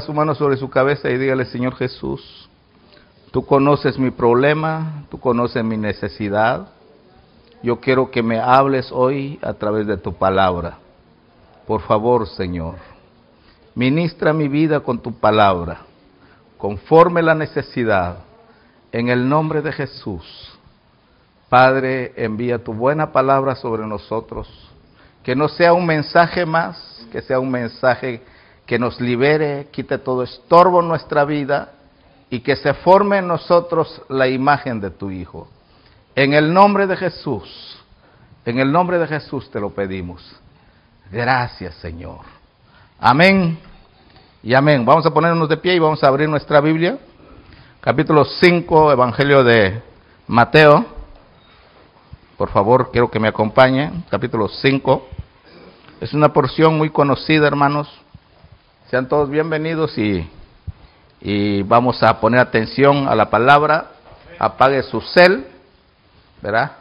Su mano sobre su cabeza y dígale, Señor Jesús, tú conoces mi problema, tú conoces mi necesidad. Yo quiero que me hables hoy a través de tu palabra. Por favor, Señor, ministra mi vida con tu palabra, conforme la necesidad, en el nombre de Jesús. Padre, envía tu buena palabra sobre nosotros, que no sea un mensaje más, que sea un mensaje que nos libere, quite todo estorbo en nuestra vida y que se forme en nosotros la imagen de tu Hijo. En el nombre de Jesús, en el nombre de Jesús te lo pedimos. Gracias Señor. Amén y amén. Vamos a ponernos de pie y vamos a abrir nuestra Biblia. Capítulo 5, Evangelio de Mateo. Por favor, quiero que me acompañe. Capítulo 5. Es una porción muy conocida, hermanos sean todos bienvenidos y, y vamos a poner atención a la palabra. Apague su cel, ¿verdad?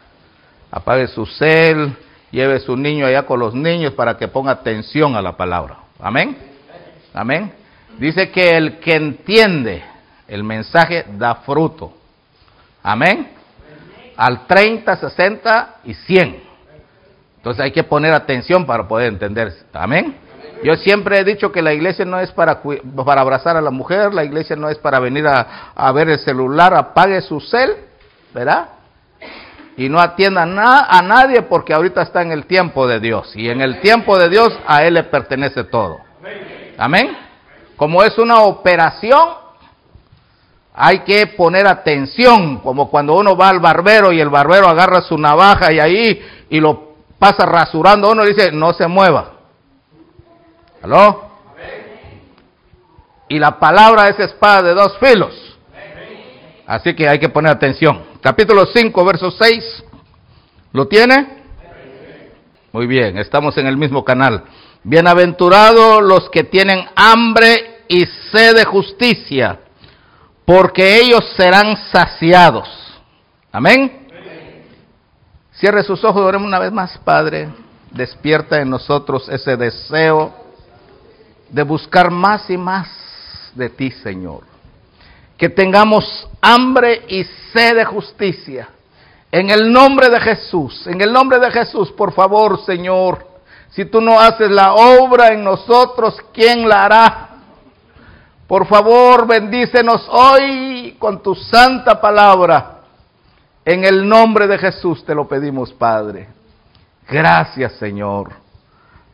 Apague su cel, lleve su niño allá con los niños para que ponga atención a la palabra. Amén. Amén. Dice que el que entiende el mensaje da fruto. Amén. Al 30, 60 y 100. Entonces hay que poner atención para poder entender. Amén. Yo siempre he dicho que la iglesia no es para, para abrazar a la mujer, la iglesia no es para venir a, ver el celular, apague su cel, ¿verdad? Y no atienda a nadie porque ahorita está en el tiempo de Dios. Y en el tiempo de Dios a Él le pertenece todo. Amén. Como es una operación, hay que poner atención, como cuando uno va al barbero y el barbero agarra su navaja y ahí y lo pasa rasurando, uno dice, no se mueva. ¿Aló? Y la palabra es espada de dos filos. Así que hay que poner atención. Capítulo 5, verso 6. ¿Lo tiene? Muy bien, estamos en el mismo canal. Bienaventurados los que tienen hambre y sed de justicia, porque ellos serán saciados. Amén. Cierre sus ojos, oremos una vez más, Padre. Despierta en nosotros ese deseo de buscar más y más de ti, Señor. Que tengamos hambre y sed de justicia. En el nombre de Jesús, en el nombre de Jesús, por favor, Señor. Si tú no haces la obra en nosotros, ¿quién la hará? Por favor, bendícenos hoy con tu santa palabra. En el nombre de Jesús te lo pedimos, Padre. Gracias, Señor.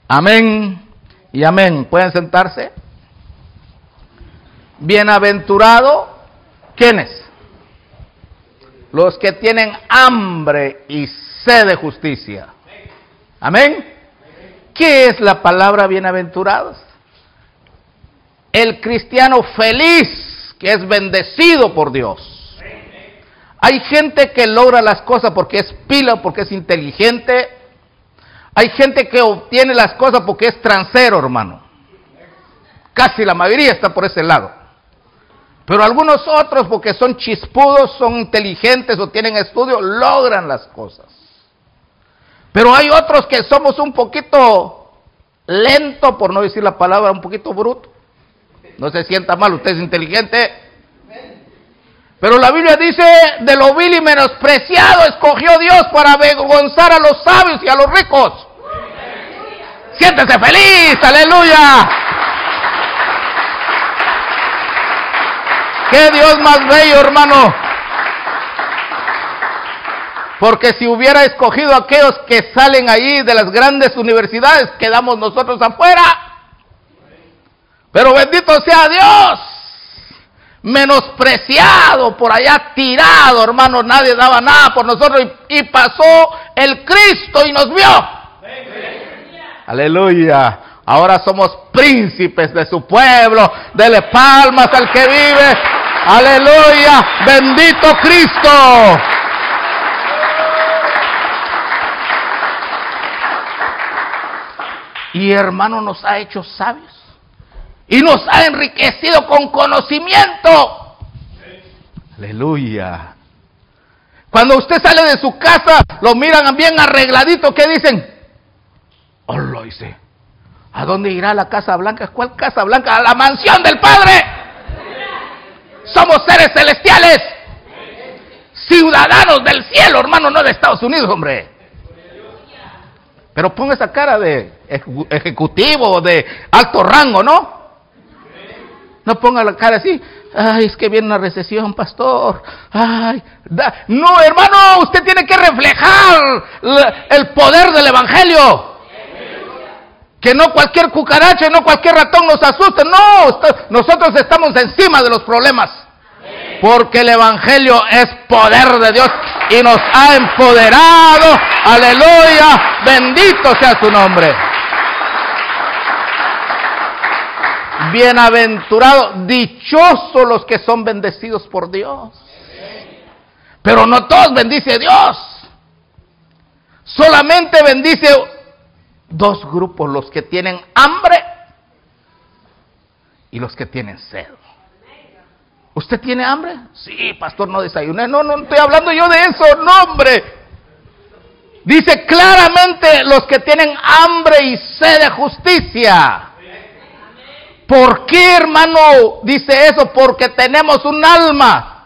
Amén y amén. ¿Pueden sentarse? Bienaventurado, ¿quiénes? Los que tienen hambre y sed de justicia. Amén. ¿Qué es la palabra bienaventurados? El cristiano feliz que es bendecido por Dios. Hay gente que logra las cosas porque es pila, porque es inteligente, hay gente que obtiene las cosas porque es transero, hermano. Casi la mayoría está por ese lado. Pero algunos otros, porque son chispudos, son inteligentes o tienen estudio, logran las cosas. Pero hay otros que somos un poquito lento, por no decir la palabra, un poquito bruto. No se sienta mal, usted es inteligente. Pero la Biblia dice, de lo vil y menospreciado escogió Dios para avergonzar a los sabios y a los ricos. Siéntese feliz, aleluya. Qué Dios más bello, hermano. Porque si hubiera escogido aquellos que salen ahí de las grandes universidades, quedamos nosotros afuera. Pero bendito sea Dios menospreciado, por allá tirado, hermano, nadie daba nada por nosotros y, pasó el Cristo y nos vio. Aleluya. Ahora somos príncipes de su pueblo. Dele palmas al que vive. Aleluya. Bendito Cristo. Y hermano nos ha hecho sabios. Y nos ha enriquecido con conocimiento. Aleluya. Cuando usted sale de su casa, lo miran bien arregladito. ¿Qué dicen? Lo dice. ¿A dónde irá la Casa Blanca? ¿Cuál Casa Blanca? A la mansión del Padre. Somos seres celestiales. Ciudadanos del cielo, hermano, no de Estados Unidos, hombre. Pero ponga esa cara de ejecutivo, de alto rango, ¿no? No ponga la cara así. Ay, es que viene una recesión, pastor. Ay, no, hermano, usted tiene que reflejar el poder del evangelio. Que no cualquier cucaracha, no cualquier ratón nos asuste. No, nosotros estamos encima de los problemas. Porque el Evangelio es poder de Dios y nos ha empoderado. Aleluya. Bendito sea su nombre. Bienaventurado, dichosos los que son bendecidos por Dios. Pero no todos bendice Dios. Solamente bendice dos grupos, los que tienen hambre y los que tienen sed. ¿Usted tiene hambre? Sí, pastor, no desayuné. No, no estoy hablando yo de eso, no, hombre. Dice claramente los que tienen hambre y sed de justicia. ¿Por qué, hermano, dice eso? Porque tenemos un alma.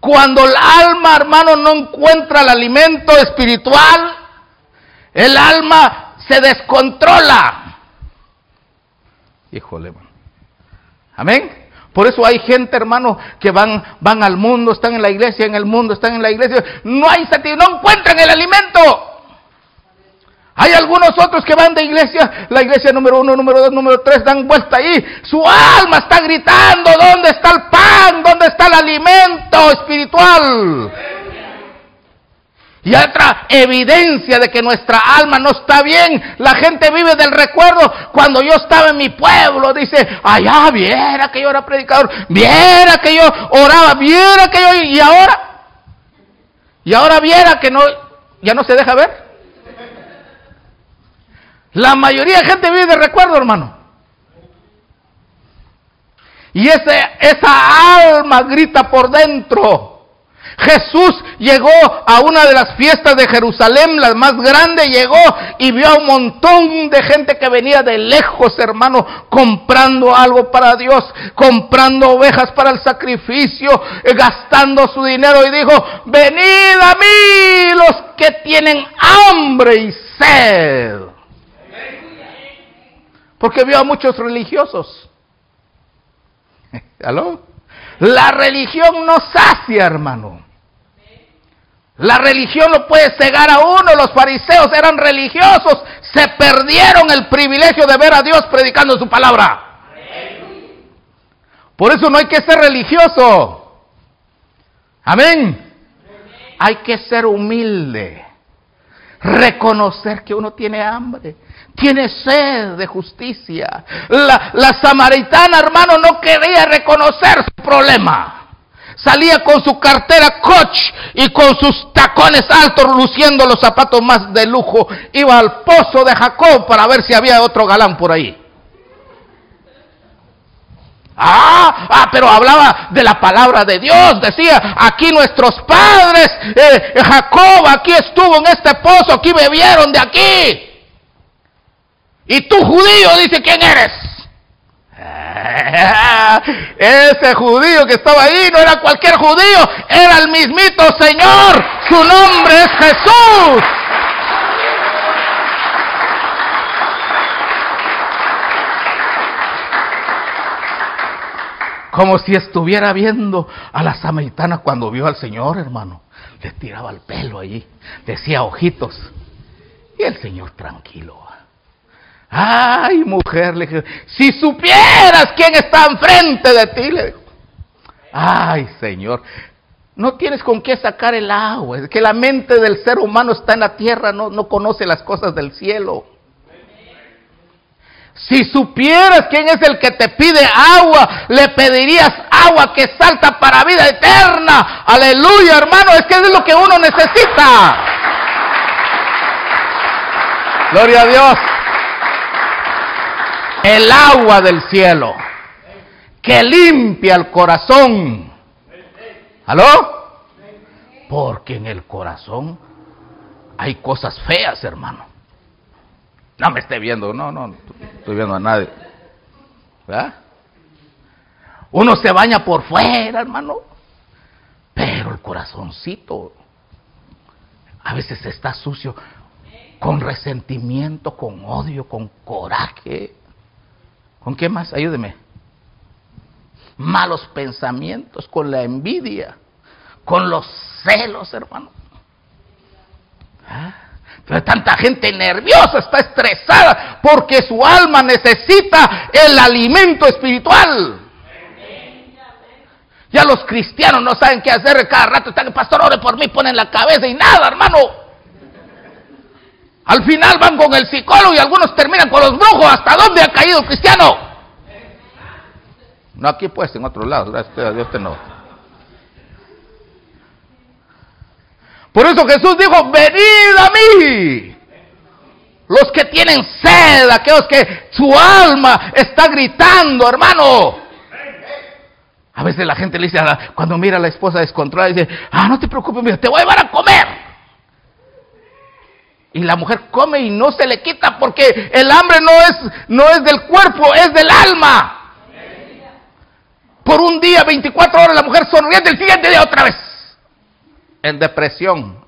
Cuando el alma, hermano, no encuentra el alimento espiritual, el alma se descontrola. Híjole, Amén. Por eso hay gente, hermano, que van, van al mundo, están en la iglesia, en el mundo, están en la iglesia. No hay no encuentran el alimento. Hay algunos otros que van de iglesia, la iglesia número uno, número dos, número tres, dan vuelta ahí. Su alma está gritando, ¿dónde está el pan? ¿Dónde está el alimento espiritual? Y otra evidencia de que nuestra alma no está bien. La gente vive del recuerdo. Cuando yo estaba en mi pueblo, dice, allá viera que yo era predicador, viera que yo oraba, viera que yo, y ahora, y ahora viera que no, ya no se deja ver. La mayoría de gente vive de recuerdo, hermano. Y ese, esa alma grita por dentro. Jesús llegó a una de las fiestas de Jerusalén, la más grande, llegó y vio a un montón de gente que venía de lejos, hermano, comprando algo para Dios, comprando ovejas para el sacrificio, eh, gastando su dinero y dijo, venid a mí los que tienen hambre y sed. Porque vio a muchos religiosos. ¿Aló? La religión no sacia, hermano. La religión lo puede cegar a uno. Los fariseos eran religiosos. Se perdieron el privilegio de ver a Dios predicando su palabra. Por eso no hay que ser religioso. Amén. Hay que ser humilde. Reconocer que uno tiene hambre. Tiene sed de justicia. La, la samaritana, hermano, no quería reconocer su problema. Salía con su cartera Coach y con sus tacones altos luciendo los zapatos más de lujo. Iba al pozo de Jacob para ver si había otro galán por ahí. Ah, ah, pero hablaba de la palabra de Dios. Decía, aquí nuestros padres, eh, Jacob aquí estuvo en este pozo, aquí bebieron de aquí. Y tú judío, dice, ¿quién eres? Ese judío que estaba ahí no era cualquier judío, era el mismito Señor. Su nombre es Jesús. Como si estuviera viendo a la samaritana cuando vio al Señor, hermano. Le tiraba el pelo allí, decía ojitos. Y el Señor tranquilo. Ay, mujer, le dije, si supieras quién está enfrente de ti, le. Ay, Señor, no tienes con qué sacar el agua. Es que la mente del ser humano está en la tierra, no, no conoce las cosas del cielo. Si supieras quién es el que te pide agua, le pedirías agua que salta para vida eterna. Aleluya, hermano, es que es lo que uno necesita. Gloria a Dios. El agua del cielo que limpia el corazón. ¿Aló? Porque en el corazón hay cosas feas, hermano. No me esté viendo, no, no, estoy viendo a nadie. ¿Verdad? Uno se baña por fuera, hermano, pero el corazoncito a veces está sucio con resentimiento, con odio, con coraje. ¿Con qué más? Ayúdeme. Malos pensamientos, con la envidia, con los celos, hermano. ¿Ah? Tanta gente nerviosa, está estresada, porque su alma necesita el alimento espiritual. Ya los cristianos no saben qué hacer, cada rato están, pastor, ore por mí, ponen la cabeza y nada, hermano. Al final van con el psicólogo y algunos terminan con los brujos. ¿Hasta dónde ha caído el cristiano? No aquí pues, en otro lado, gracias a Dios que no. Por eso Jesús dijo, venid a mí. Los que tienen sed, aquellos que su alma está gritando, hermano. A veces la gente le dice, cuando mira a la esposa descontrolada, dice, ah, no te preocupes, mira, te voy a llevar a comer. Y la mujer come y no se le quita porque el hambre no es, no es del cuerpo, es del alma. Por un día, 24 horas, la mujer sonriente, el siguiente día otra vez en depresión,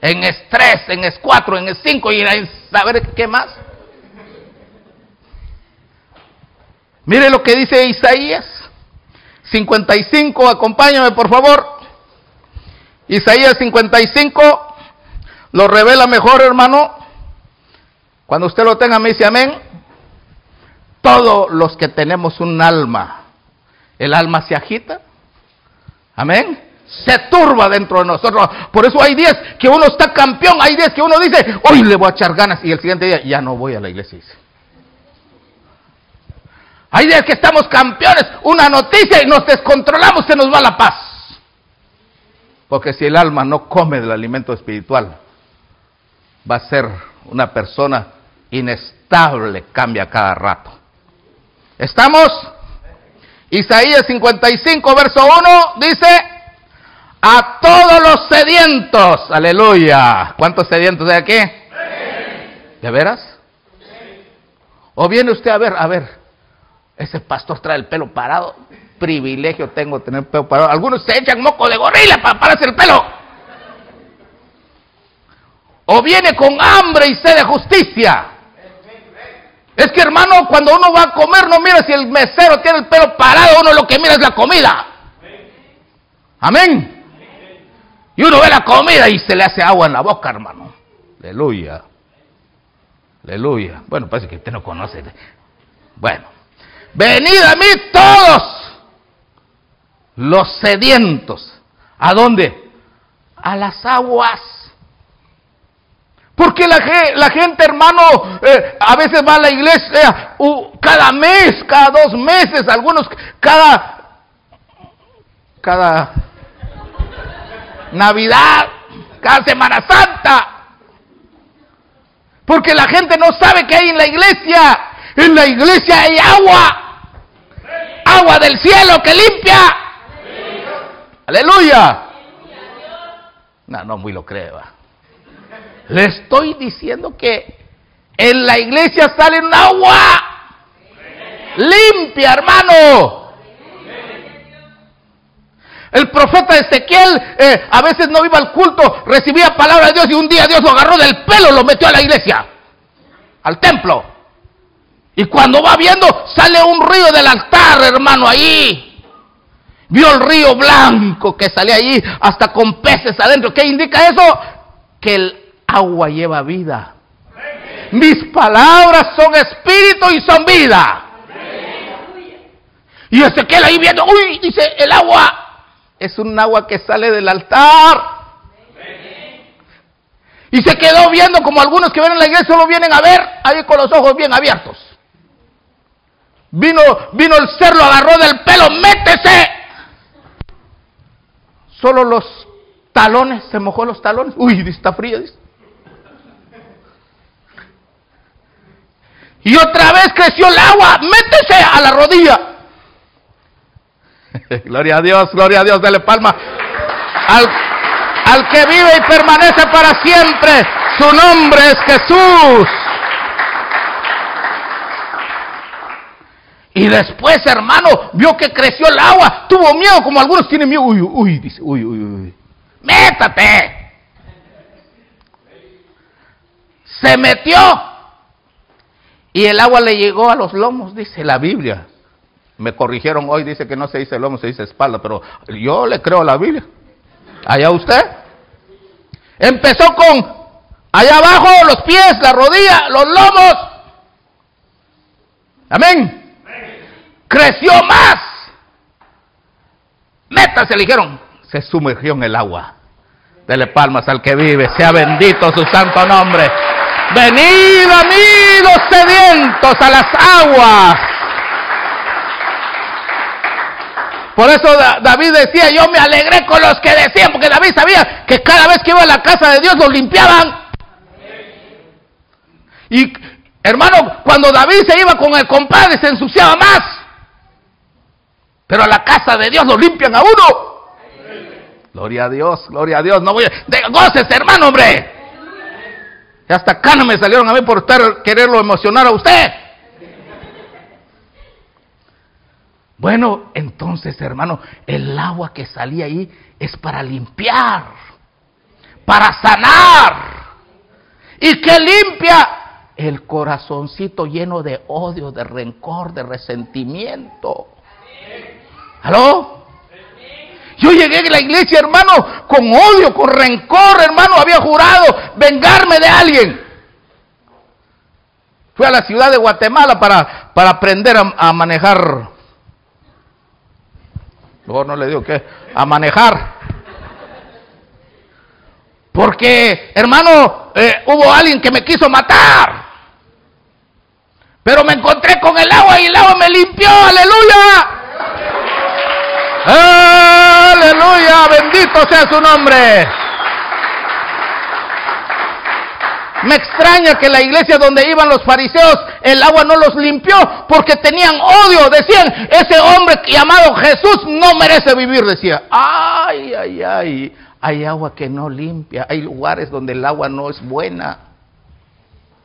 en estrés, en S4, en S5 y en saber qué más. Mire lo que dice Isaías 55, acompáñame por favor. Isaías 55 lo revela mejor, hermano. Cuando usted lo tenga, me dice amén. Todos los que tenemos un alma, el alma se agita. Amén se turba dentro de nosotros. Por eso hay días que uno está campeón, hay días que uno dice, hoy le voy a echar ganas y el siguiente día ya no voy a la iglesia. Hay días que estamos campeones, una noticia y nos descontrolamos, se nos va la paz. Porque si el alma no come del alimento espiritual, va a ser una persona inestable, cambia cada rato. ¿Estamos? Isaías 55, verso 1 dice, a todos los sedientos. Aleluya. ¿Cuántos sedientos hay aquí? ¿De veras? ¿O viene usted a ver, a ver, ese pastor trae el pelo parado? Privilegio tengo tener el pelo parado. Algunos se echan moco de gorila para pararse el pelo. O viene con hambre y sed de justicia. Es que hermano, cuando uno va a comer, no mira si el mesero tiene el pelo parado, uno lo que mira es la comida. Amén. Y uno ve la comida y se le hace agua en la boca, hermano. Aleluya. Aleluya. Bueno, parece que usted no conoce. Bueno, venid a mí todos los sedientos. ¿A dónde? A las aguas. Porque la, la gente, hermano, eh, a veces va a la iglesia cada mes, cada dos meses, algunos cada, cada Navidad, cada Semana Santa. Porque la gente no sabe que hay en la iglesia. En la iglesia hay agua. Agua del cielo que limpia. Aleluya. No, no muy lo creo. Le estoy diciendo que en la iglesia sale un agua limpia, hermano. El profeta Ezequiel eh, a veces no iba al culto, recibía palabra de Dios y un día Dios lo agarró del pelo, lo metió a la iglesia, al templo. Y cuando va viendo, sale un río del altar, hermano, ahí. Vio el río blanco que sale allí, hasta con peces adentro. ¿Qué indica eso? Que el agua lleva vida. Mis palabras son espíritu y son vida. Y Ezequiel ahí viendo, uy, dice, el agua es un agua que sale del altar. Y se quedó viendo como algunos que ven en la iglesia solo vienen a ver ahí con los ojos bien abiertos. Vino, vino el ser, lo agarró del pelo, métese. Solo los talones, se mojó los talones. Uy, está fría, dice. Y otra vez creció el agua, métese a la rodilla. gloria a Dios, gloria a Dios, dale palma al, al que vive y permanece para siempre. Su nombre es Jesús. Y después, hermano, vio que creció el agua, tuvo miedo, como algunos tienen miedo. Uy, uy, dice, uy, uy, uy. Métate. Se metió. Y el agua le llegó a los lomos, dice la Biblia. Me corrigieron hoy, dice que no se dice lomo, se dice espalda, pero yo le creo a la Biblia. Allá usted. Empezó con allá abajo los pies, la rodilla, los lomos. Amén creció más. Métase, le dijeron. Se sumergió en el agua. Dele palmas al que vive, sea bendito su santo nombre. Venid amigos sedientos a las aguas. Por eso David decía, yo me alegré con los que decían, porque David sabía que cada vez que iba a la casa de Dios los limpiaban. Y hermano, cuando David se iba con el compadre se ensuciaba más. Pero a la casa de Dios lo limpian a uno. Gloria a Dios, gloria a Dios. No voy a... Goces, hermano, hombre. Hasta no me salieron a mí por estar, quererlo emocionar a usted. Bueno, entonces, hermano, el agua que salía ahí es para limpiar, para sanar. ¿Y que limpia? El corazoncito lleno de odio, de rencor, de resentimiento. ¿Aló? Yo llegué a la iglesia, hermano, con odio, con rencor, hermano, había jurado vengarme de alguien. Fui a la ciudad de Guatemala para, para aprender a, manejar. Luego no le digo que, a manejar. Porque, hermano, eh, hubo alguien que me quiso matar. Pero me encontré con el agua y el agua me limpió, aleluya. Aleluya, bendito sea su nombre. Me extraña que la iglesia donde iban los fariseos, el agua no los limpió porque tenían odio. Decían, ese hombre llamado Jesús no merece vivir, decía. Ay, ay, ay, hay agua que no limpia. Hay lugares donde el agua no es buena.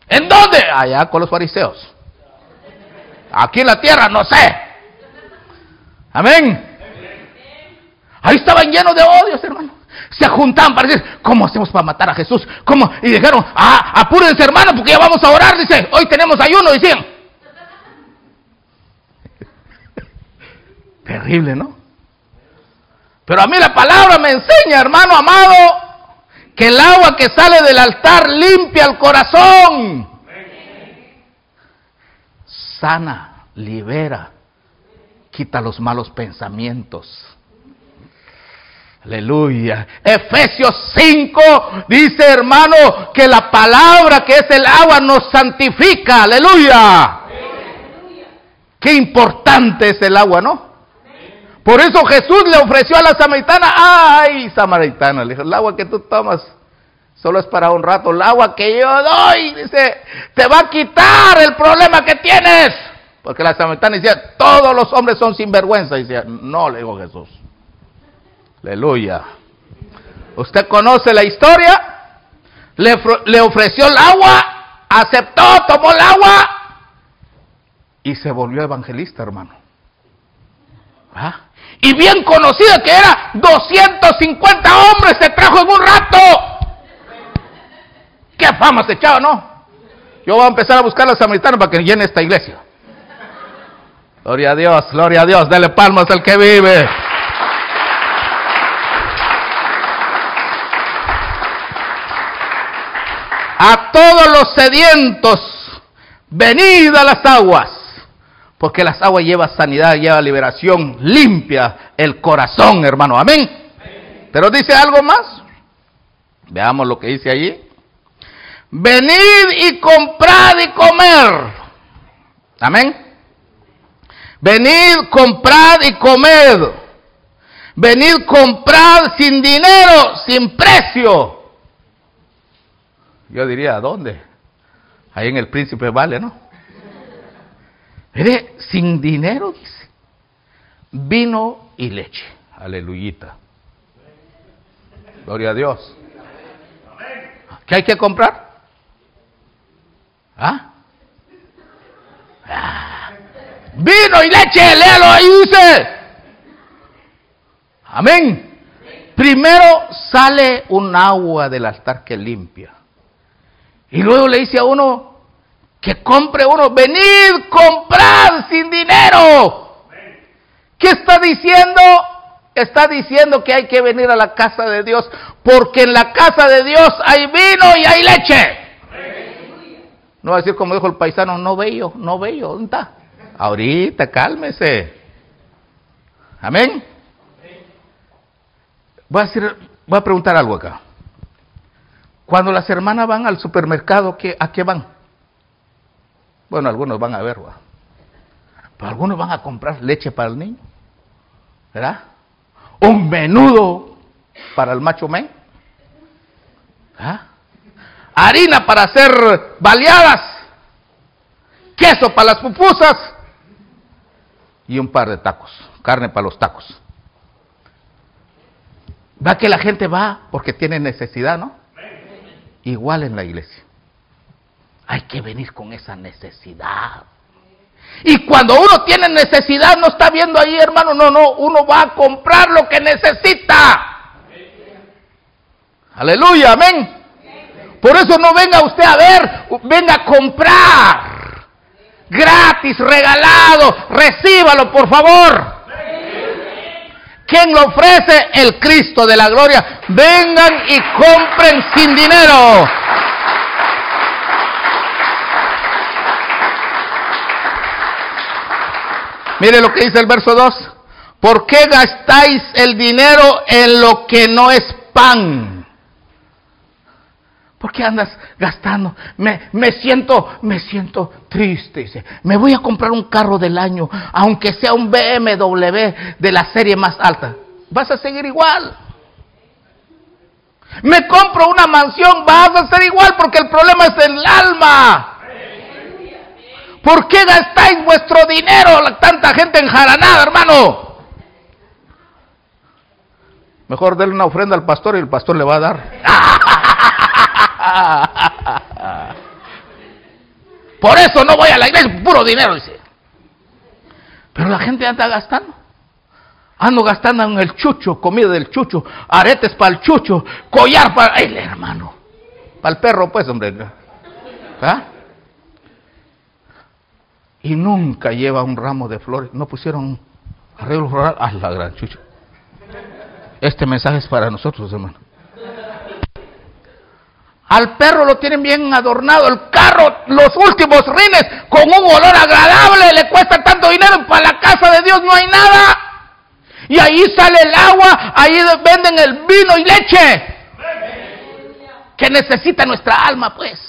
¿En dónde? Allá con los fariseos. Aquí en la tierra, no sé. Amén. Ahí estaban llenos de odios, hermano. Se juntaban para decir, ¿cómo hacemos para matar a Jesús? ¿Cómo? Y dijeron, ah, apúrense, hermano, porque ya vamos a orar, dice. Hoy tenemos ayuno, decían. Terrible, ¿no? Pero a mí la palabra me enseña, hermano amado, que el agua que sale del altar limpia el corazón. Sana, libera, quita los malos pensamientos Aleluya. Efesios 5 dice, hermano, que la palabra que es el agua nos santifica. Aleluya. Qué importante es el agua, ¿no? Por eso Jesús le ofreció a la samaritana, ay, samaritana, le dijo, el agua que tú tomas solo es para un rato, el agua que yo doy, dice, te va a quitar el problema que tienes. Porque la samaritana decía, todos los hombres son sinvergüenza. Y decía, no, le dijo Jesús. Aleluya. Usted conoce la historia. Le, ofreció el agua, aceptó, tomó el agua y se volvió evangelista, hermano. ¿Ah? Y bien conocida que era, 250 hombres se trajo en un rato. Qué fama se echaba, ¿no? Yo voy a empezar a buscar a los samaritanos para que llene esta iglesia. Gloria a Dios, gloria a Dios, dale palmas al que vive. a todos sedientos, venid a las aguas, porque las aguas llevan sanidad, lleva liberación, limpia el corazón, hermano. Amén. Pero dice algo más. Veamos lo que dice allí. Venid y comprad y comer. Amén. Venid, comprad y comed. Venid, comprad sin dinero, sin precio. Yo diría, ¿a dónde? Ahí en el Príncipe Vale, ¿no? Mire, sin dinero, dice. Vino y leche. Aleluyita. Gloria a Dios. ¿Qué hay que comprar? ¿Ah? ah. Vino y leche, léalo ahí dice. Amén. Primero sale un agua del altar que limpia. Y luego le dice a uno que compre uno, venid, comprad sin dinero. ¿Qué está diciendo? Está diciendo que hay que venir a la casa de Dios, porque en la casa de Dios hay vino y hay leche. No va a decir como dijo el paisano, no veo, no veo, ¿dónde está? Ahorita, cálmese. Amén. Voy a, decir, voy a preguntar algo acá. Cuando las hermanas van al supermercado, ¿qué, ¿a qué van? Bueno, algunos van a ver, pero algunos van a comprar leche para el niño, ¿verdad? Un menudo para el macho men, ¿Ah? harina para hacer baleadas, queso para las pupusas y un par de tacos, carne para los tacos. Va que la gente va porque tiene necesidad, ¿no? Igual en la iglesia. Hay que venir con esa necesidad. Y cuando uno tiene necesidad, no está viendo ahí, hermano, no, no, uno va a comprar lo que necesita. Aleluya, amén. Por eso no venga usted a ver, venga a comprar. Gratis, regalado, recíbalo, por favor. ¿Quién lo ofrece? El Cristo de la gloria. Vengan y compren sin dinero. Mire lo que dice el verso 2. ¿Por qué gastáis el dinero en lo que no es pan? ¿Por qué andas gastando? Me, me, siento, me siento triste. Dice, me voy a comprar un carro del año, aunque sea un BMW de la serie más alta. Vas a seguir igual. Me compro una mansión, vas a ser igual porque el problema es el alma. ¿Por qué gastáis vuestro dinero? Tanta gente enjaranada, hermano. Mejor denle una ofrenda al pastor y el pastor le va a dar. Por eso no voy a la iglesia, puro dinero, dice. Pero la gente anda gastando. Ando gastando en el chucho, comida del chucho, aretes para el chucho, collar para el hermano. Para el perro, pues, hombre. ¿Ah? Y nunca lleva un ramo de flores. No pusieron arreglo floral. a la gran chucho! Este mensaje es para nosotros, hermano. Al perro lo tienen bien adornado, el carro, los últimos rines, con un olor agradable, le cuesta tanto dinero, para la casa de Dios no hay nada. Y ahí sale el agua, ahí venden el vino y leche. Que necesita nuestra alma, pues.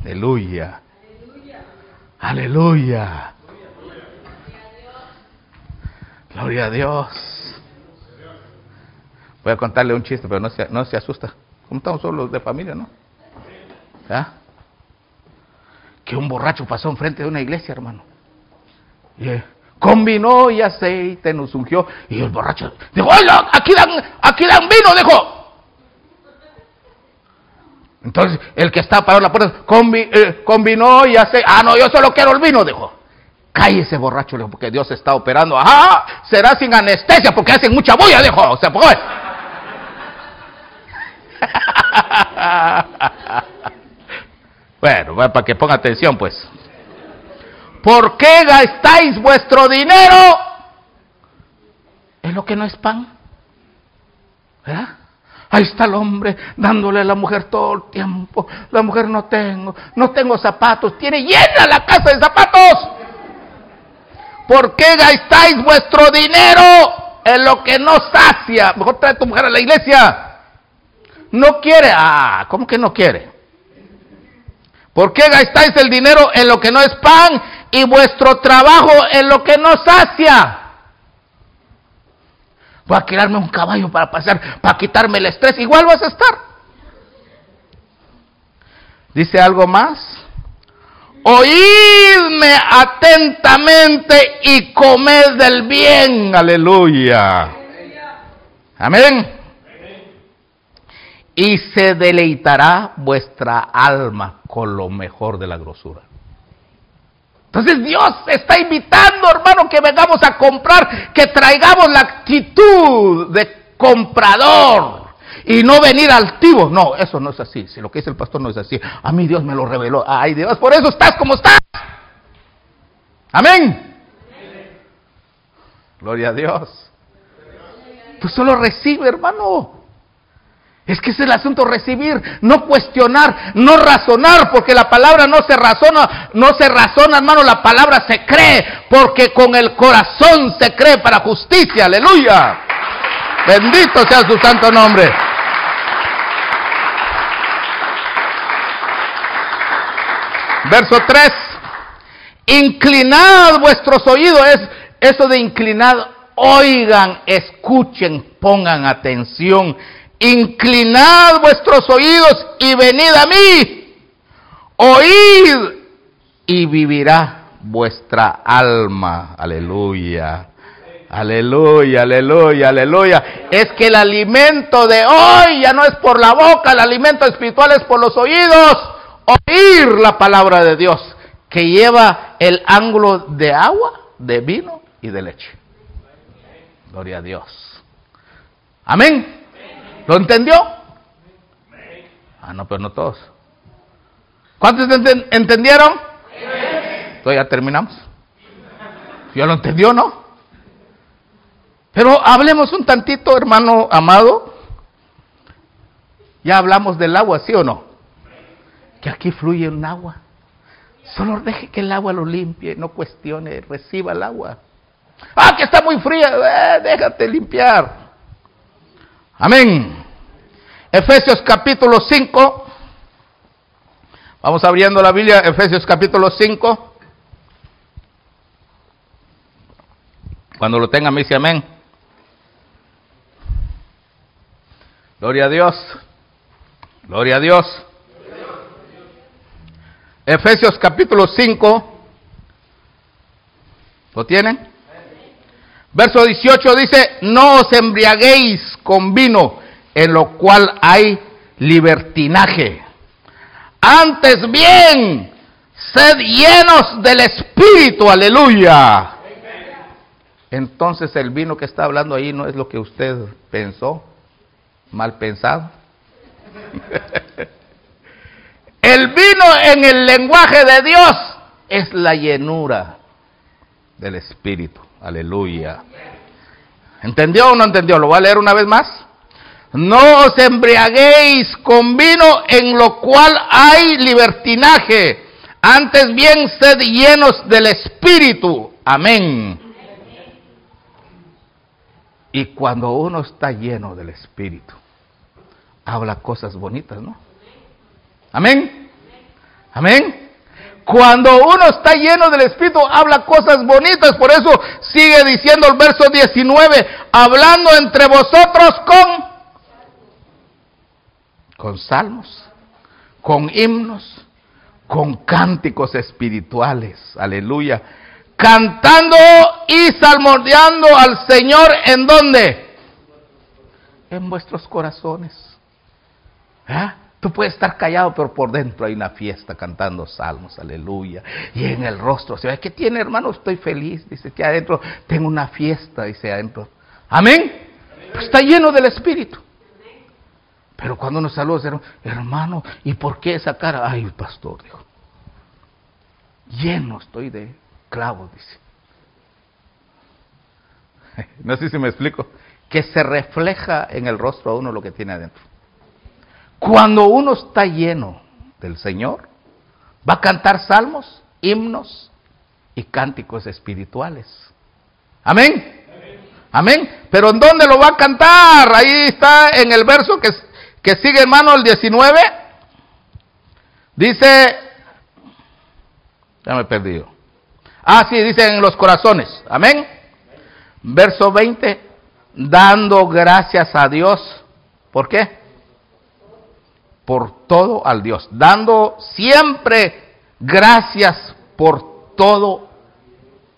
Aleluya. Aleluya. Gloria a Dios. Voy a contarle un chiste, pero no se, no se asusta. Estamos solos de familia, ¿no? ¿Ah? Que un borracho pasó enfrente de una iglesia, hermano. Y combinó y aceite, nos ungió. Y el borracho dijo, aquí dan, aquí dan vino, dijo. Entonces, el que está para la puerta, eh, combinó y aceite. Ah, no, yo solo quiero el vino, dijo. Cállese borracho, dijo, porque Dios está operando. Ah, será sin anestesia porque hacen mucha bulla, dijo. O sea, pues, bueno, para que ponga atención, pues. ¿Por qué gastáis vuestro dinero en lo que no es pan? Ahí está el hombre dándole a la mujer todo el tiempo. La mujer no tengo, no tengo zapatos. Tiene llena la casa de zapatos. ¿Por qué gastáis vuestro dinero en lo que no sacia? Mejor trae a tu mujer a la iglesia. No quiere. Ah, ¿cómo que no quiere? ¿Por qué gastáis el dinero en lo que no es pan y vuestro trabajo en lo que no sacia. Voy a crearme un caballo para pasar, para quitarme el estrés. Igual vas a estar. Dice algo más. Oídme atentamente y comed del bien. Aleluya. Amén. Y se deleitará vuestra alma con lo mejor de la grosura. Entonces Dios está invitando, hermano, que vengamos a comprar, que traigamos la actitud de comprador y no venir altivo. No, eso no es así. Si lo que dice el pastor no es así, a mí Dios me lo reveló. Ay Dios, por eso estás como estás. Amén. Gloria a Dios. Tú solo recibe, hermano. Es que es el asunto recibir, no cuestionar, no razonar, porque la palabra no se razona, no se razona, hermano, la palabra se cree, porque con el corazón se cree para justicia, aleluya. Bendito sea su santo nombre. Verso 3. Inclinad vuestros oídos, es eso de inclinad, oigan, escuchen, pongan atención inclinad vuestros oídos y venid a mí, oíd y vivirá vuestra alma. Aleluya. Aleluya, aleluya, aleluya. Es que el alimento de hoy ya no es por la boca, el alimento espiritual es por los oídos. Oír la palabra de Dios que lleva el ángulo de agua, de vino y de leche. Gloria a Dios. Amén. ¿Lo entendió? Ah, no, pero no todos. ¿Cuántos entendieron? Entonces ya terminamos. ¿Ya lo entendió, no? Pero hablemos un tantito, hermano amado. Ya hablamos del agua, ¿sí o no? Que aquí fluye un agua. Solo deje que el agua lo limpie, no cuestione, reciba el agua. Ah, que está muy fría, eh, déjate limpiar. Amén. Efesios capítulo 5. Vamos abriendo la Biblia, Efesios capítulo 5. Cuando lo tenga me dice amén. Gloria a Dios. Gloria a Dios. Efesios capítulo 5. ¿Lo tienen? Verso 18 dice, no os embriaguéis con vino, en lo cual hay libertinaje. Antes bien, sed llenos del Espíritu, aleluya. Entonces el vino que está hablando ahí no es lo que usted pensó, mal pensado. el vino en el lenguaje de Dios es la llenura del Espíritu. Aleluya. ¿Entendió o no entendió? Lo voy a leer una vez más. No os embriaguéis con vino en lo cual hay libertinaje. Antes bien sed llenos del Espíritu. Amén. Y cuando uno está lleno del Espíritu, habla cosas bonitas, ¿no? Amén. Amén. Cuando uno está lleno del Espíritu, habla cosas bonitas. Por eso sigue diciendo el verso 19, hablando entre vosotros con, con salmos, con himnos, con cánticos espirituales. Aleluya. Cantando y salmodiando al Señor en dónde? En vuestros corazones. ¿Ah? Tú puedes estar callado, pero por dentro hay una fiesta cantando salmos, aleluya. Y en el rostro se ve, ¿qué tiene hermano? Estoy feliz. Dice que adentro tengo una fiesta, dice adentro. Amén. Pues está lleno del Espíritu. Pero cuando nos saluda, hermano, ¿y por qué esa cara? Ay, pastor, dijo. Lleno estoy de clavos, dice. No sé si me explico. Que se refleja en el rostro a uno lo que tiene adentro. Cuando uno está lleno del Señor, va a cantar salmos, himnos y cánticos espirituales. Amén. Amén. Pero ¿en dónde lo va a cantar? Ahí está en el verso que, que sigue, hermano, el 19. Dice, ya me he perdido. Ah, sí, dice en los corazones. Amén. Verso 20, dando gracias a Dios. ¿Por qué? Por todo al Dios. Dando siempre gracias por todo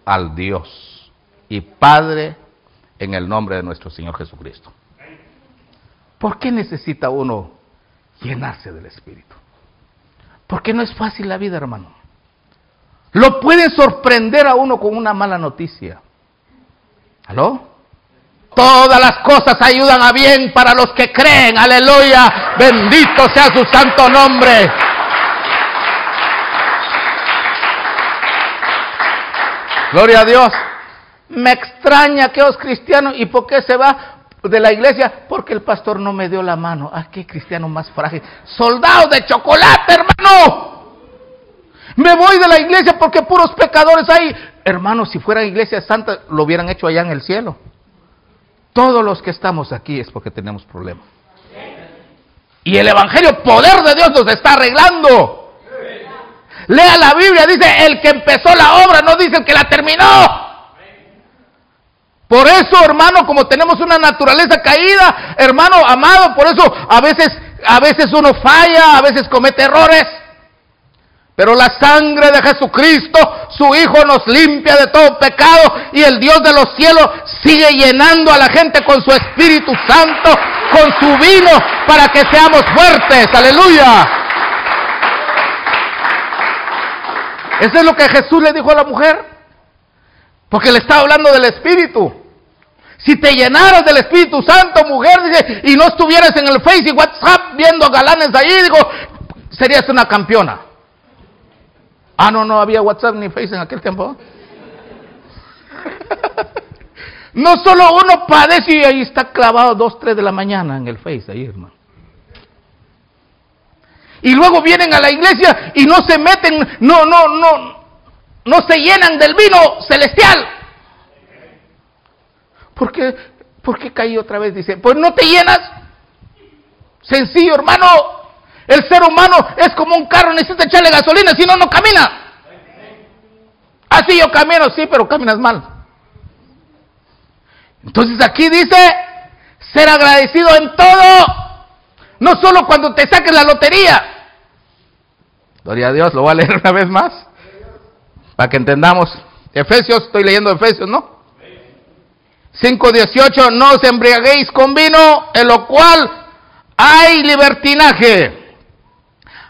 al Dios y Padre en el nombre de nuestro Señor Jesucristo. ¿Por qué necesita uno llenarse del Espíritu? Porque no es fácil la vida, hermano. Lo pueden sorprender a uno con una mala noticia. ¿Aló? Todas las cosas ayudan a bien para los que creen. Aleluya. Bendito sea su santo nombre. Gloria a Dios. Me extraña que os cristianos, ¿y por qué se va de la iglesia? Porque el pastor no me dio la mano. Ah, qué cristiano más frágil. Soldado de chocolate, hermano. Me voy de la iglesia porque puros pecadores hay. Hermano, si fuera iglesia santa, lo hubieran hecho allá en el cielo. Todos los que estamos aquí es porque tenemos problemas. Y el Evangelio, poder de Dios, nos está arreglando. Lea la Biblia, dice el que empezó la obra, no dice el que la terminó. Por eso, hermano, como tenemos una naturaleza caída, hermano amado, por eso a veces, a veces uno falla, a veces comete errores. Pero la sangre de Jesucristo, su Hijo, nos limpia de todo pecado y el Dios de los cielos sigue llenando a la gente con su Espíritu Santo, con su vino, para que seamos fuertes. Aleluya. Eso es lo que Jesús le dijo a la mujer. Porque le estaba hablando del Espíritu. Si te llenaras del Espíritu Santo, mujer, dice, y no estuvieras en el Face y WhatsApp viendo galanes ahí, digo, serías una campeona. Ah, no, no había WhatsApp ni Face en aquel tiempo. no solo uno padece y ahí está clavado dos, tres de la mañana en el Face, ahí, hermano. Y luego vienen a la iglesia y no se meten, no, no, no, no se llenan del vino celestial. ¿Por qué, ¿Por qué caí otra vez? Dice, pues no te llenas. Sencillo, hermano. El ser humano es como un carro, necesita echarle gasolina, si no, no camina. Así yo camino, sí, pero caminas mal. Entonces aquí dice, ser agradecido en todo, no solo cuando te saques la lotería. Gloria a Dios, lo voy a leer una vez más, para que entendamos. Efesios, estoy leyendo Efesios, ¿no? 5.18, no os embriaguéis con vino, en lo cual hay libertinaje.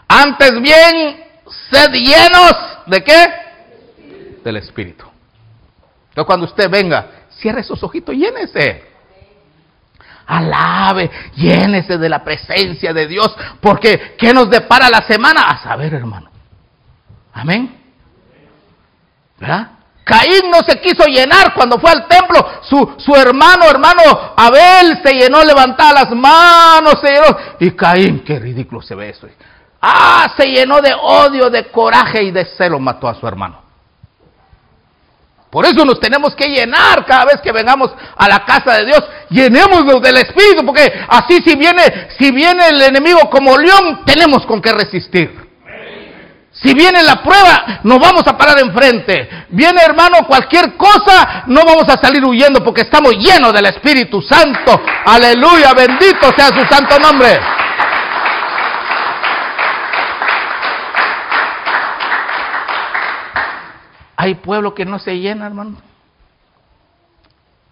Antes bien, sed llenos de qué? Del Espíritu. Entonces cuando usted venga, cierre esos ojitos, llénese. Alabe, llénese de la presencia de Dios, porque ¿qué nos depara la semana? A saber, hermano. Amén. ¿Verdad? Caín no se quiso llenar cuando fue al templo. Su, su hermano, hermano Abel se llenó, levantaba las manos, se. Y Caín, qué ridículo se ve eso. Ah, se llenó de odio, de coraje y de celo, mató a su hermano. Por eso nos tenemos que llenar cada vez que vengamos a la casa de Dios. Llenémonos del Espíritu, porque así si viene, si viene el enemigo como león, tenemos con qué resistir. Si viene la prueba, nos vamos a parar enfrente. Viene hermano cualquier cosa, no vamos a salir huyendo porque estamos llenos del Espíritu Santo. Aleluya, bendito sea su santo nombre. Hay pueblo que no se llena, hermano.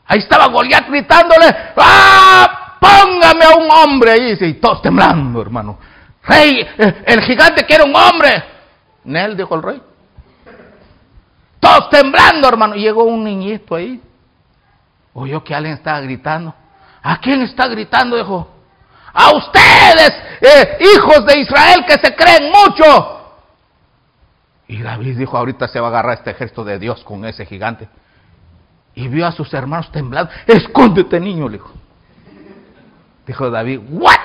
Ahí estaba Goliat gritándole, ¡ah! Póngame a un hombre ahí, y todos temblando, hermano. Rey, eh, el gigante quiere un hombre. Nel, dijo el rey. Todos temblando, hermano. Llegó un niñito ahí. Oyó que alguien estaba gritando. ¿A quién está gritando? Dijo. A ustedes, eh, hijos de Israel, que se creen mucho. Y David dijo, ahorita se va a agarrar este ejército de Dios con ese gigante. Y vio a sus hermanos temblando. Escóndete, niño, le dijo. Dijo David, ¿what?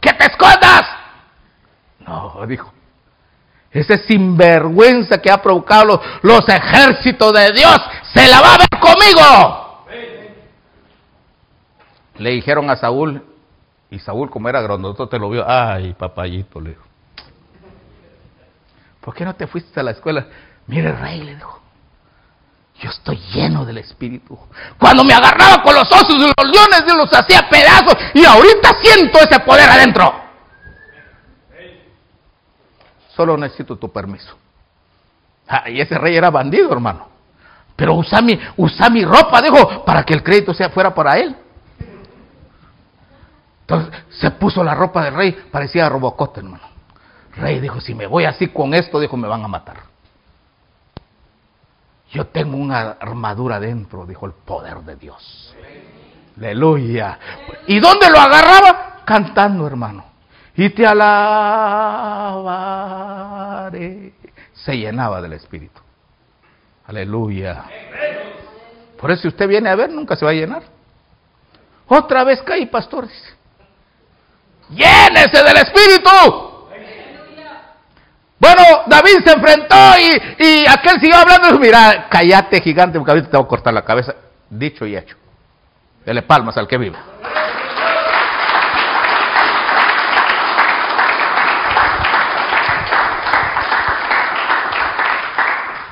¡Que te escondas! No, dijo. Ese sinvergüenza que ha provocado los, ejércitos de Dios, se la va a ver conmigo. Le dijeron a Saúl, y Saúl como era te lo vio, ay papayito, le dijo. ¿Por qué no te fuiste a la escuela? Mire, rey, le dijo, yo estoy lleno del Espíritu. Cuando me agarraba con los osos y los leones, yo los hacía pedazos y ahorita siento ese poder adentro. Solo necesito tu permiso. Ah, y ese rey era bandido, hermano. Pero usa mi, usa mi ropa, dijo, para que el crédito sea fuera para él. Entonces se puso la ropa del rey, parecía Robocote, hermano. Rey dijo, si me voy así con esto, dijo, me van a matar. Yo tengo una armadura dentro, dijo el poder de Dios. Aleluya. ¿Y dónde lo agarraba? Cantando, hermano. Y te alabaré. Se llenaba del Espíritu. Aleluya. Por eso si usted viene a ver, nunca se va a llenar. Otra vez caí, pastores. Llénese del Espíritu. Bueno, David se enfrentó y, y aquel siguió hablando. Mira, cállate, gigante, porque ahorita te voy a cortar la cabeza. Dicho y hecho. Dele palmas al que vive.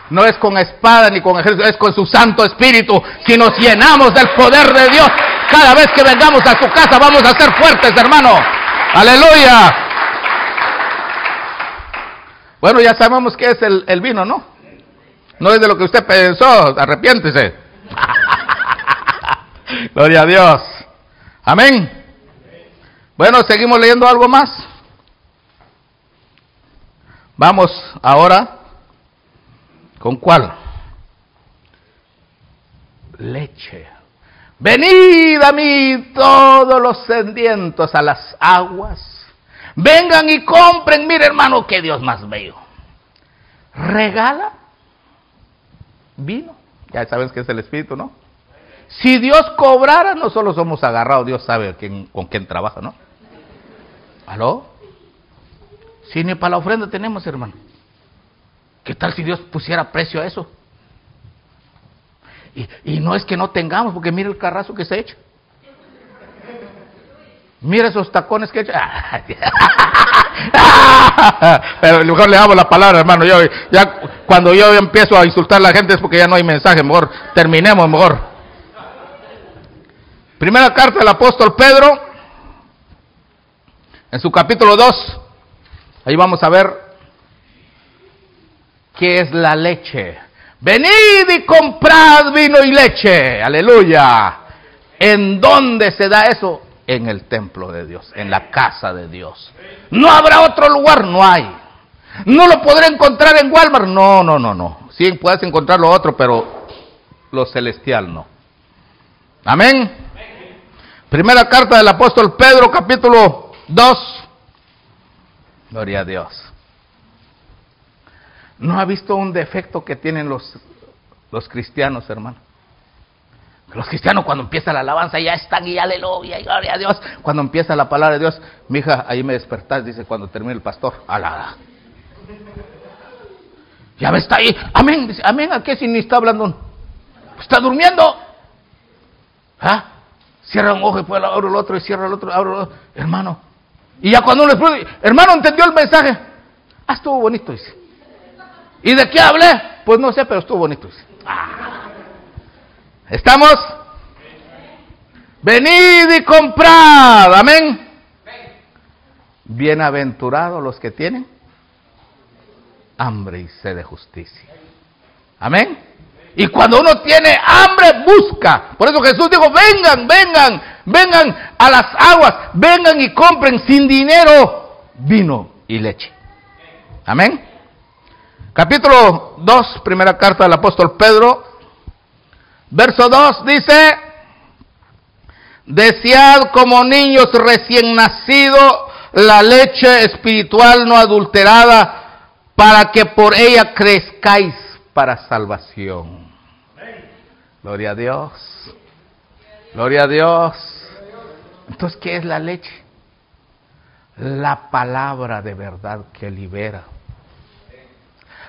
No es con espada ni con ejército, es con su Santo Espíritu. Si nos llenamos del poder de Dios, cada vez que vengamos a su casa vamos a ser fuertes, hermano. Aleluya. Bueno, ya sabemos que es el, el vino, ¿no? No es de lo que usted pensó, arrepiéntese. Gloria a Dios. Amén. Bueno, seguimos leyendo algo más. Vamos ahora ¿Con cuál? Leche. Venid a mí todos los sedientos a las aguas. Vengan y compren. Mire hermano, qué Dios más bello. Regala vino. Ya sabes que es el Espíritu, ¿no? Si Dios cobrara, no solo somos agarrados, Dios sabe quién, con quién trabaja, ¿no? ¿Aló? Si ni para la ofrenda tenemos, hermano. ¿Qué tal si Dios pusiera precio a eso? Y, no es que no tengamos, porque mira el carrazo que se ha hecho. Mira esos tacones que he hecho. Pero mejor le hago la palabra, hermano. Yo, ya cuando yo empiezo a insultar a la gente es porque ya no hay mensaje. Mejor terminemos, mejor. Primera carta del apóstol Pedro, en su capítulo 2. Ahí vamos a ver ¿Qué es la leche. Venid y comprad vino y leche. Aleluya. ¿En dónde se da eso? En el templo de Dios, en la casa de Dios. No habrá otro lugar, no hay. No lo podré encontrar en Walmart. No, no, no, no. Sí puedes encontrar lo otro, pero lo celestial no. Amén. Primera carta del apóstol Pedro, capítulo 2. Gloria a Dios. ¿No ha visto un defecto que tienen los, los cristianos, hermano? Los cristianos cuando empieza la alabanza ya están y aleluya y gloria a Dios. Cuando empieza la palabra de Dios, mi hija, ahí me despertás, dice cuando termine el pastor. Alá. Ya me está ahí. Amén. Dice, amén. ¿A qué si ni está hablando? Está durmiendo. ¿Ah? Cierra un ojo y pues abro el otro y cierra el otro, abro el otro. Hermano. Y ya cuando uno le hermano, ¿entendió el mensaje? Ah, estuvo bonito, dice. ¿Y de qué hablé? Pues no sé, pero estuvo bonito. Ah. ¿Estamos? Venid y comprad. Amén. Bienaventurados los que tienen hambre y sed de justicia. Amén. Y cuando uno tiene hambre, busca. Por eso Jesús dijo, vengan, vengan, vengan a las aguas, vengan y compren sin dinero vino y leche. Amén. Capítulo 2, primera carta del apóstol Pedro, verso 2 dice, desead como niños recién nacidos la leche espiritual no adulterada para que por ella crezcáis para salvación. Gloria a Dios. Gloria a Dios. Entonces, ¿qué es la leche? La palabra de verdad que libera.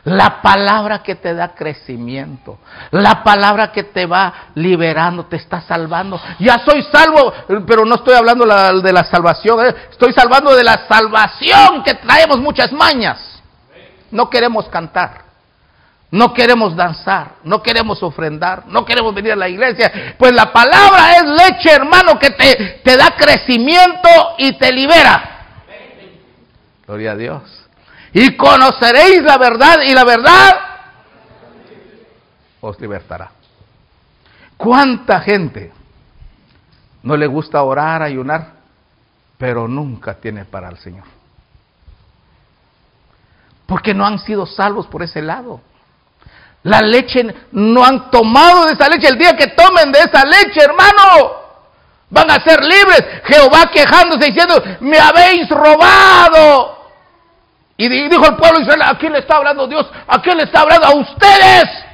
La palabra que te da crecimiento. La palabra que te va liberando, te está salvando. Ya soy salvo, pero no estoy hablando de la salvación. Eh. Estoy salvando de la salvación que traemos muchas mañas. No queremos cantar. No queremos danzar, no queremos ofrendar, no queremos venir a la iglesia. Pues la palabra es leche, hermano, que te, te da crecimiento y te libera. Gloria a Dios. Y conoceréis la verdad y la verdad os libertará. ¿Cuánta gente no le gusta orar, ayunar, pero nunca tiene para el Señor? Porque no han sido salvos por ese lado. La leche, no han tomado de esa leche. El día que tomen de esa leche, hermano, van a ser libres. Jehová quejándose diciendo, me habéis robado. Y dijo el pueblo de Israel, ¿a quién le está hablando Dios? ¿A quién le está hablando? A ustedes.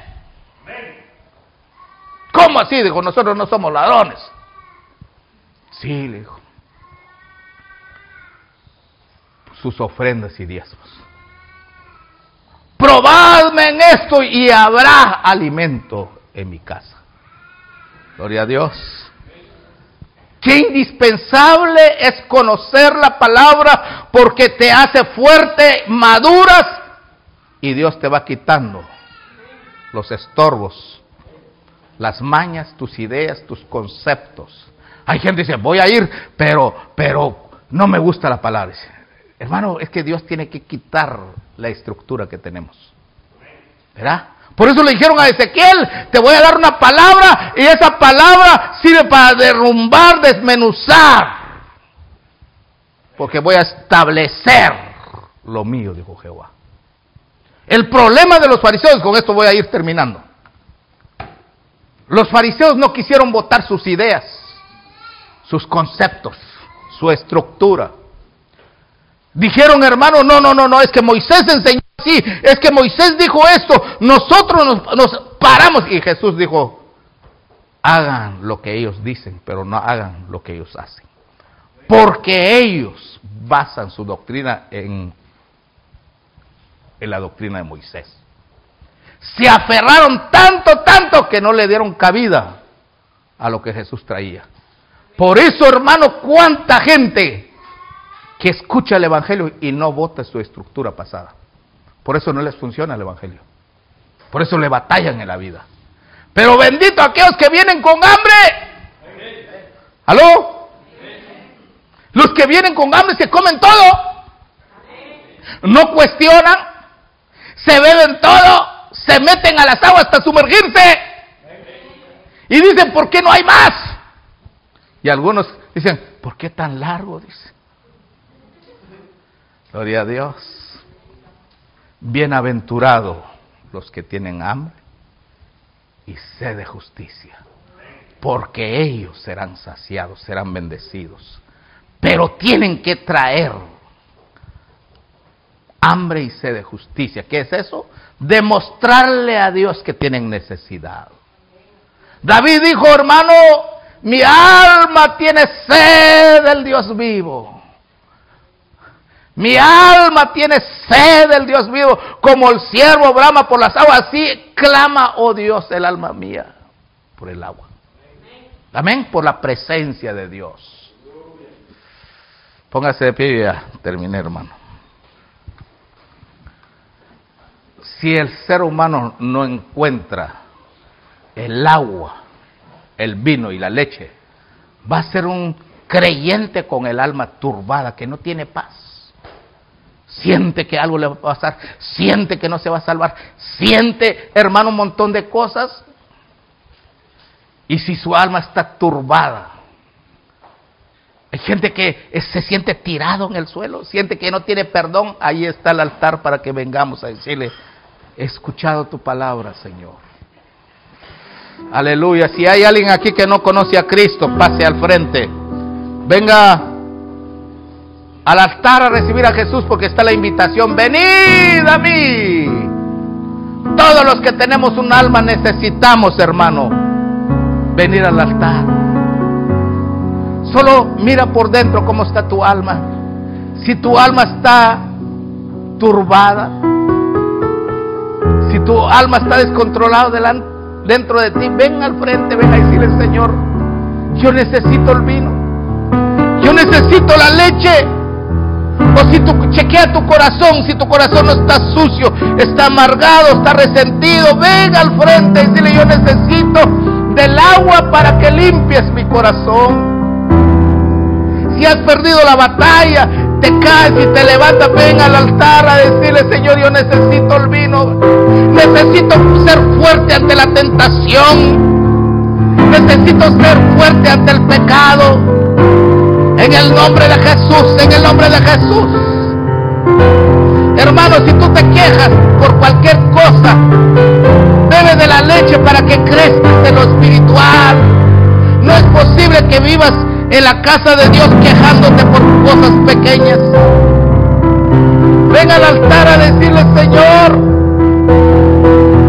¿Cómo así? Dijo, nosotros no somos ladrones. Sí, le dijo. Sus ofrendas y diezmos. Probadme en esto y habrá alimento en mi casa. Gloria a Dios. Qué indispensable es conocer la palabra porque te hace fuerte, maduras y Dios te va quitando los estorbos, las mañas, tus ideas, tus conceptos. Hay gente que dice, voy a ir, pero, pero no me gusta la palabra. Hermano, es que Dios tiene que quitar la estructura que tenemos. ¿Verdad? Por eso le dijeron a Ezequiel, te voy a dar una palabra y esa palabra sirve para derrumbar, desmenuzar. Porque voy a establecer lo mío, dijo Jehová. El problema de los fariseos, con esto voy a ir terminando. Los fariseos no quisieron votar sus ideas, sus conceptos, su estructura. Dijeron, hermano, no, no, no, no, es que Moisés enseñó así, es que Moisés dijo esto, nosotros nos, paramos. Y Jesús dijo, hagan lo que ellos dicen, pero no hagan lo que ellos hacen. Porque ellos basan su doctrina en, en la doctrina de Moisés. Se aferraron tanto, tanto que no le dieron cabida a lo que Jesús traía. Por eso, hermano, cuánta gente que escucha el Evangelio y no vota su estructura pasada. Por eso no les funciona el Evangelio. Por eso le batallan en la vida. Pero bendito aquellos que vienen con hambre. ¿Aló? Los que vienen con hambre se comen todo. No cuestionan. Se beben todo. Se meten a las aguas hasta sumergirse. Y dicen, ¿por qué no hay más? Y algunos dicen, ¿por qué tan largo? Dice. Gloria a Dios. Bienaventurado los que tienen hambre y sed de justicia, porque ellos serán saciados, serán bendecidos. Pero tienen que traer hambre y sed de justicia. ¿Qué es eso? Demostrarle a Dios que tienen necesidad. David dijo, hermano, mi alma tiene sed del Dios vivo. Mi alma tiene sed del Dios vivo, como el siervo brama por las aguas, así clama, oh Dios, el alma mía, por el agua. Amén, por la presencia de Dios. Póngase de pie y ya terminé, hermano. Si el ser humano no encuentra el agua, el vino y la leche, va a ser un creyente con el alma turbada, que no tiene paz siente que algo le va a pasar, siente que no se va a salvar, siente, hermano, un montón de cosas. Y si su alma está turbada, hay gente que se siente tirado en el suelo, siente que no tiene perdón, ahí está el altar para que vengamos a decirle, he escuchado tu palabra, Señor. Aleluya. Si hay alguien aquí que no conoce a Cristo, pase al frente. Venga al altar a recibir a Jesús porque está la invitación, venid a mí. Todos los que tenemos un alma necesitamos, hermano, venir al altar. Solo mira por dentro cómo está tu alma. Si tu alma está turbada, si tu alma está descontrolada dentro de ti, ven al frente, ven a decirle, Señor, yo necesito el vino, yo necesito la leche. O si tú chequea tu corazón, si tu corazón no está sucio, está amargado, está resentido, ven al frente y dile yo necesito del agua para que limpies mi corazón. Si has perdido la batalla, te caes y te levantas, ven al altar a decirle, Señor, yo necesito el vino. Necesito ser fuerte ante la tentación. Necesito ser fuerte ante el pecado. En el nombre de Jesús, en el nombre de Jesús. Hermano, si tú te quejas por cualquier cosa, bebe de la leche para que crezcas en lo espiritual. No es posible que vivas en la casa de Dios quejándote por cosas pequeñas. Ven al altar a decirle, Señor,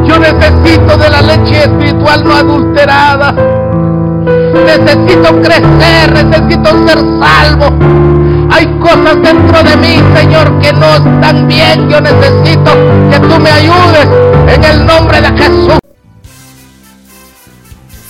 yo necesito de la leche espiritual no adulterada. Necesito crecer, necesito ser salvo. Hay cosas dentro de mí, Señor, que no están bien. Yo necesito que tú me ayudes en el nombre de Jesús.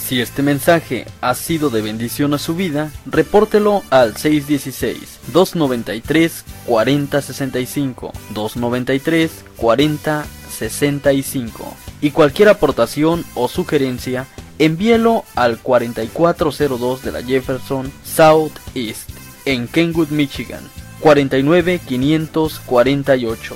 Si este mensaje ha sido de bendición a su vida, repórtelo al 616-293-4065, 293-4065. Y cualquier aportación o sugerencia, envíelo al 4402 de la Jefferson South East, en Kenwood, Michigan, 49548.